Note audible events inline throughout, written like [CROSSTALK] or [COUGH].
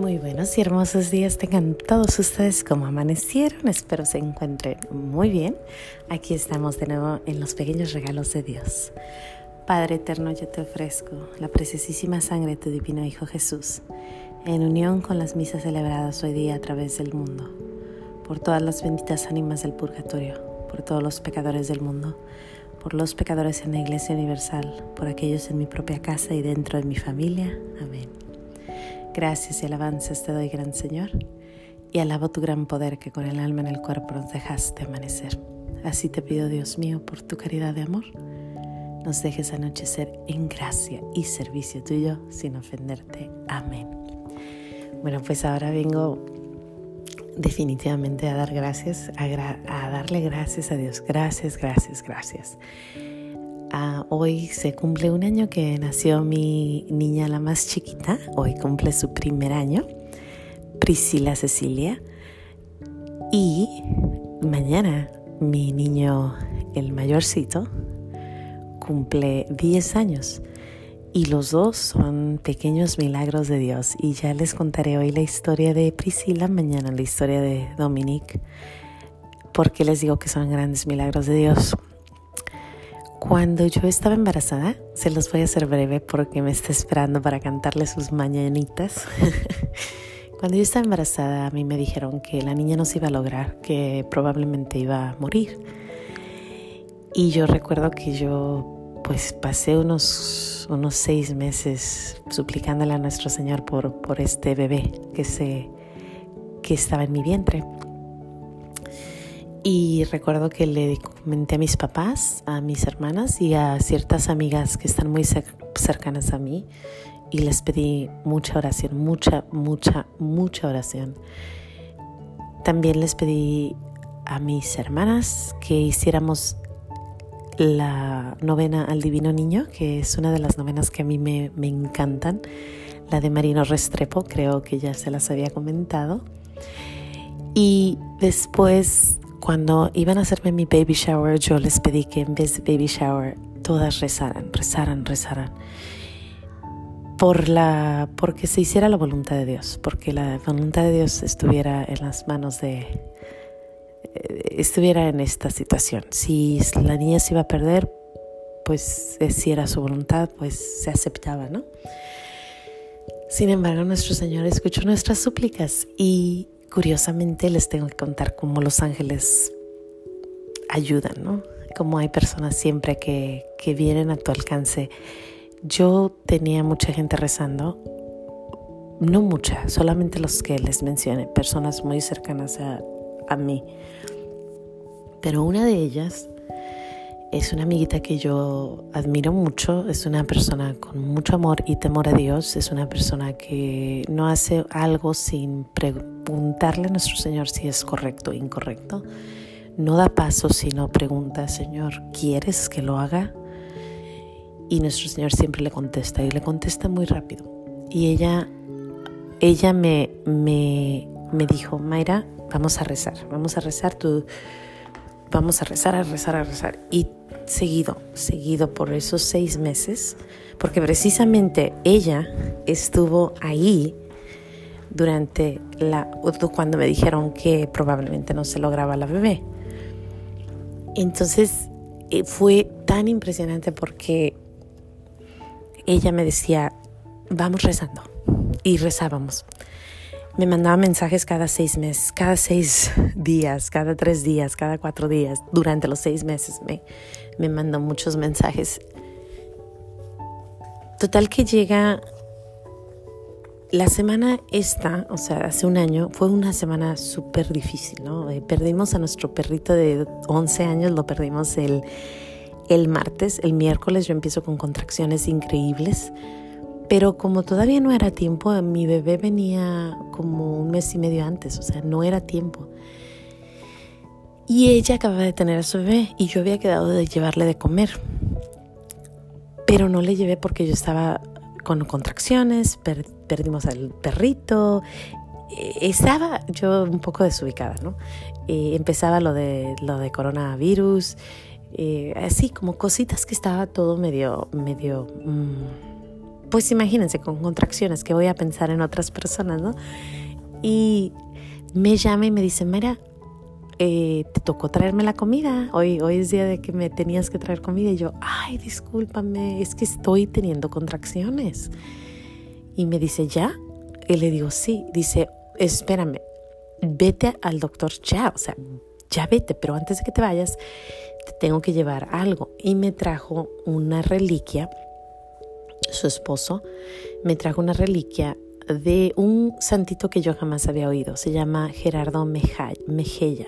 Muy buenos y hermosos días tengan todos ustedes como amanecieron. Espero se encuentren muy bien. Aquí estamos de nuevo en los pequeños regalos de Dios. Padre eterno, yo te ofrezco la preciosísima sangre de tu divino Hijo Jesús, en unión con las misas celebradas hoy día a través del mundo, por todas las benditas ánimas del purgatorio, por todos los pecadores del mundo, por los pecadores en la Iglesia Universal, por aquellos en mi propia casa y dentro de mi familia. Amén. Gracias y alabanzas te doy, gran Señor, y alabo tu gran poder que con el alma en el cuerpo nos dejaste amanecer. Así te pido, Dios mío, por tu caridad de amor, nos dejes anochecer en gracia y servicio tuyo sin ofenderte. Amén. Bueno, pues ahora vengo definitivamente a dar gracias, a, a darle gracias a Dios. Gracias, gracias, gracias hoy se cumple un año que nació mi niña la más chiquita, hoy cumple su primer año, Priscila Cecilia, y mañana mi niño, el mayorcito, cumple 10 años. Y los dos son pequeños milagros de Dios. Y ya les contaré hoy la historia de Priscila, mañana la historia de Dominique. porque les digo que son grandes milagros de Dios? Cuando yo estaba embarazada, se los voy a hacer breve porque me está esperando para cantarle sus mañanitas. [LAUGHS] Cuando yo estaba embarazada, a mí me dijeron que la niña no se iba a lograr, que probablemente iba a morir. Y yo recuerdo que yo pues pasé unos, unos seis meses suplicándole a nuestro Señor por, por este bebé que, se, que estaba en mi vientre. Y recuerdo que le comenté a mis papás, a mis hermanas y a ciertas amigas que están muy cercanas a mí y les pedí mucha oración, mucha, mucha, mucha oración. También les pedí a mis hermanas que hiciéramos la novena al Divino Niño, que es una de las novenas que a mí me, me encantan, la de Marino Restrepo, creo que ya se las había comentado. Y después cuando iban a hacerme mi baby shower, yo les pedí que en vez de baby shower, todas rezaran, rezaran, rezaran. Por la, porque se hiciera la voluntad de Dios, porque la voluntad de Dios estuviera en las manos de, eh, estuviera en esta situación. Si la niña se iba a perder, pues si era su voluntad, pues se aceptaba, ¿no? Sin embargo, nuestro Señor escuchó nuestras súplicas y curiosamente les tengo que contar cómo los ángeles ayudan, ¿no? Como hay personas siempre que, que vienen a tu alcance. Yo tenía mucha gente rezando, no mucha, solamente los que les mencioné, personas muy cercanas a, a mí. Pero una de ellas es una amiguita que yo admiro mucho, es una persona con mucho amor y temor a Dios, es una persona que no hace algo sin preguntarle a nuestro Señor si es correcto o incorrecto. No da paso sino pregunta, Señor, ¿quieres que lo haga? Y nuestro Señor siempre le contesta y le contesta muy rápido. Y ella, ella me, me, me dijo, Mayra, vamos a rezar, vamos a rezar, tú, vamos a rezar, a rezar, a rezar. Y seguido, seguido por esos seis meses, porque precisamente ella estuvo ahí durante la cuando me dijeron que probablemente no se lograba la bebé. Entonces eh, fue tan impresionante porque ella me decía, vamos rezando. Y rezábamos. Me mandaba mensajes cada seis meses, cada seis [LAUGHS] días, cada tres días, cada cuatro días. Durante los seis meses me, me mandó muchos mensajes. Total que llega la semana esta, o sea, hace un año, fue una semana súper difícil, ¿no? Eh, perdimos a nuestro perrito de 11 años, lo perdimos el, el martes, el miércoles yo empiezo con contracciones increíbles, pero como todavía no era tiempo, mi bebé venía como un mes y medio antes, o sea, no era tiempo. Y ella acababa de tener a su bebé y yo había quedado de llevarle de comer. Pero no le llevé porque yo estaba con contracciones, perdimos al perrito, eh, estaba yo un poco desubicada, ¿no? Eh, empezaba lo de, lo de coronavirus, eh, así como cositas que estaba todo medio, medio, mm, pues imagínense con contracciones que voy a pensar en otras personas, ¿no? Y me llama y me dice, mira, eh, te tocó traerme la comida. Hoy, hoy es día de que me tenías que traer comida. Y yo, ay, discúlpame, es que estoy teniendo contracciones. Y me dice, ¿ya? Y le digo, sí. Dice, espérame, vete al doctor ya. O sea, ya vete, pero antes de que te vayas, te tengo que llevar algo. Y me trajo una reliquia su esposo, me trajo una reliquia de un santito que yo jamás había oído. Se llama Gerardo Mejella.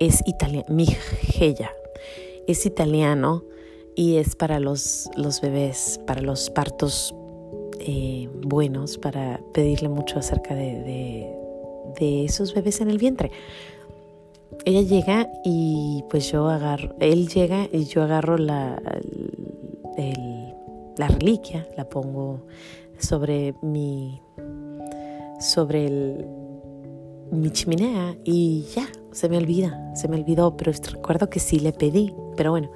Es italiano, Mejella. Es italiano y es para los, los bebés, para los partos eh, buenos, para pedirle mucho acerca de, de, esos bebés en el vientre. Ella llega y pues yo agarro, él llega y yo agarro la, la reliquia, la pongo sobre mi, sobre el, mi chimenea y ya, se me olvida, se me olvidó, pero recuerdo que sí le pedí, pero bueno,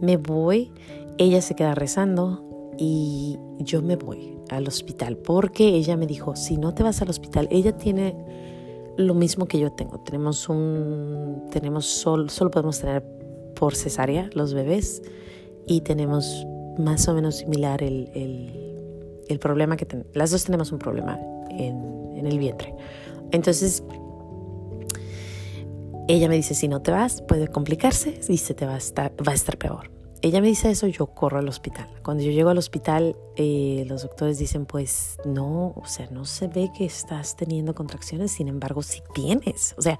me voy, ella se queda rezando y yo me voy al hospital porque ella me dijo, si no te vas al hospital, ella tiene lo mismo que yo tengo, tenemos un, tenemos solo, solo podemos tener por cesárea los bebés y tenemos más o menos similar el, el, problema que tenemos. Las dos tenemos un problema en, en el vientre. Entonces, ella me dice, si no te vas, puede complicarse y se te va a estar, va a estar peor. Ella me dice eso, yo corro al hospital. Cuando yo llego al hospital, eh, los doctores dicen, pues no, o sea, no se ve que estás teniendo contracciones, sin embargo, sí tienes. O sea,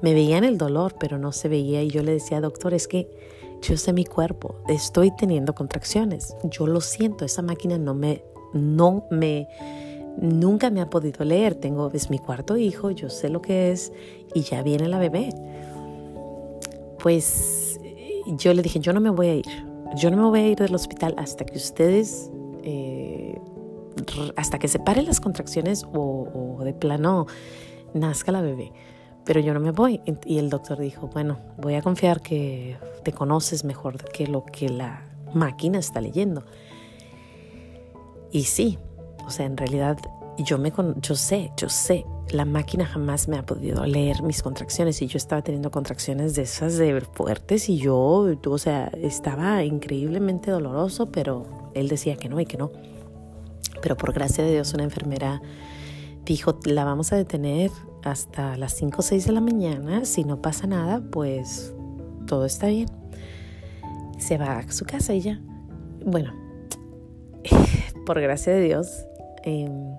me veían el dolor, pero no se veía y yo le decía, doctor, es que yo sé mi cuerpo, estoy teniendo contracciones, yo lo siento, esa máquina no me, no me, nunca me ha podido leer, tengo, es mi cuarto hijo, yo sé lo que es y ya viene la bebé. Pues yo le dije, yo no me voy a ir, yo no me voy a ir del hospital hasta que ustedes, eh, hasta que se paren las contracciones o, o de plano nazca la bebé pero yo no me voy. Y el doctor dijo, bueno, voy a confiar que te conoces mejor que lo que la máquina está leyendo. Y sí, o sea, en realidad yo, me yo sé, yo sé, la máquina jamás me ha podido leer mis contracciones y yo estaba teniendo contracciones de esas de fuertes y yo, o sea, estaba increíblemente doloroso, pero él decía que no y que no. Pero por gracia de Dios una enfermera dijo, la vamos a detener hasta las 5 o 6 de la mañana. Si no pasa nada, pues todo está bien. Se va a su casa y ya. Bueno, [LAUGHS] por gracia de Dios, em,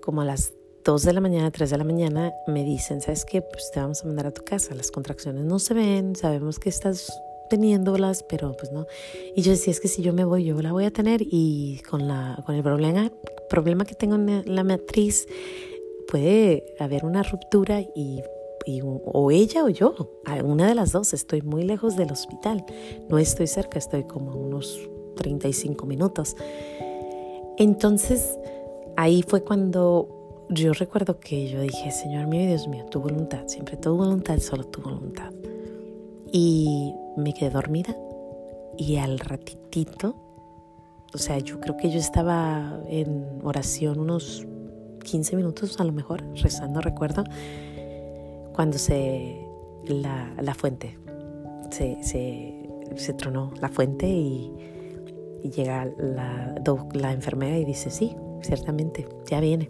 como a las 2 de la mañana, 3 de la mañana, me dicen, ¿sabes qué? Pues te vamos a mandar a tu casa. Las contracciones no se ven, sabemos que estás teniéndolas, pero pues no. Y yo decía, es que si yo me voy, yo la voy a tener y con, la, con el problema, problema que tengo en la matriz, puede haber una ruptura y, o ella o yo, una de las dos, estoy muy lejos del hospital, no estoy cerca, estoy como a unos 35 minutos. Entonces, ahí fue cuando yo recuerdo que yo dije, Señor mío, Dios mío, tu voluntad, siempre tu voluntad, solo tu voluntad. Y me quedé dormida y al ratitito, o sea, yo creo que yo estaba en oración unos 15 minutos a lo mejor, rezando, recuerdo, cuando se la, la fuente, se, se, se, tronó la fuente y, y llega la, la enfermera y dice, sí, ciertamente, ya viene.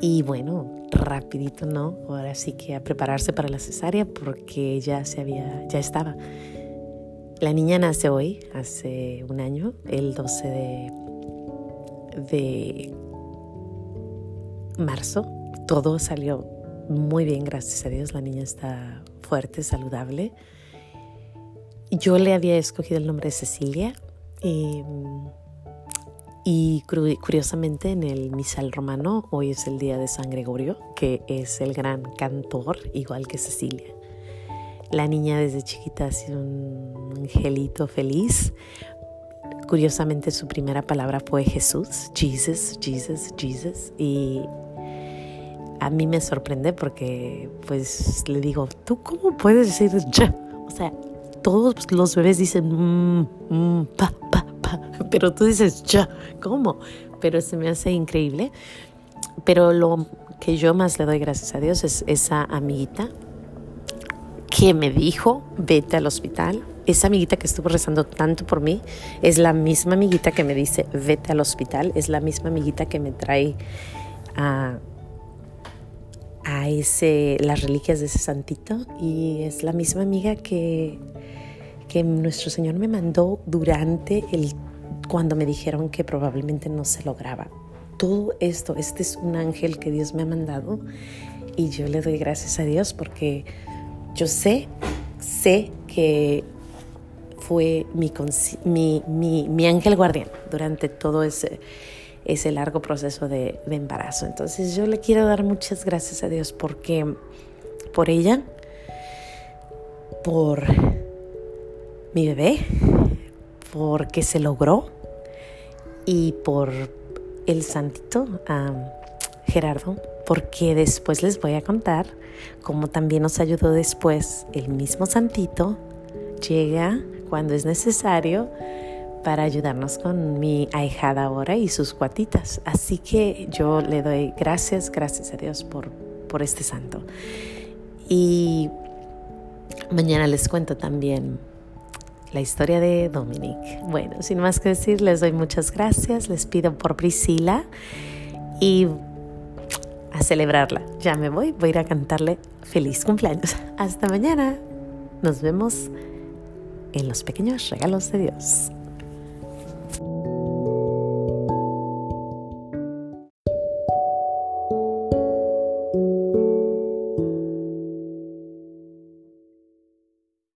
Y bueno, rapidito, ¿no? Ahora sí que a prepararse para la cesárea porque ya se había, ya estaba. La niña nace hoy, hace un año, el 12 de, de marzo. Todo salió muy bien, gracias a Dios. La niña está fuerte, saludable. Yo le había escogido el nombre de Cecilia y, y curiosamente en el misal romano hoy es el día de San Gregorio, que es el gran cantor, igual que Cecilia. La niña desde chiquita ha sido un angelito feliz. Curiosamente su primera palabra fue Jesús, Jesus, Jesus, Jesus. Y a mí me sorprende porque pues le digo, ¿tú cómo puedes decir ya? [LAUGHS] O sea, todos los bebés dicen mm, mm, pa, pa, pa. [LAUGHS] pero tú dices ya, ¿cómo? Pero se me hace increíble. Pero lo que yo más le doy gracias a Dios es esa amiguita que me dijo, vete al hospital. Esa amiguita que estuvo rezando tanto por mí es la misma amiguita que me dice, vete al hospital. Es la misma amiguita que me trae a, a ese, las reliquias de ese santito. Y es la misma amiga que, que nuestro Señor me mandó durante el cuando me dijeron que probablemente no se lograba. Todo esto, este es un ángel que Dios me ha mandado y yo le doy gracias a Dios porque yo sé, sé que fue mi, mi, mi, ángel guardián durante todo ese, ese largo proceso de, de, embarazo. Entonces yo le quiero dar muchas gracias a Dios porque por ella, por mi bebé, porque se logró y por el santito Gerardo, porque después les voy a contar como también nos ayudó después el mismo santito, llega cuando es necesario para ayudarnos con mi ahijada ahora y sus cuatitas. Así que yo le doy gracias, gracias a Dios por, por este santo. Y mañana les cuento también la historia de Dominic. Bueno, sin más que decir, les doy muchas gracias, les pido por Priscila y a celebrarla. Ya me voy, voy a ir a cantarle feliz cumpleaños. Hasta mañana. Nos vemos en los pequeños regalos de Dios.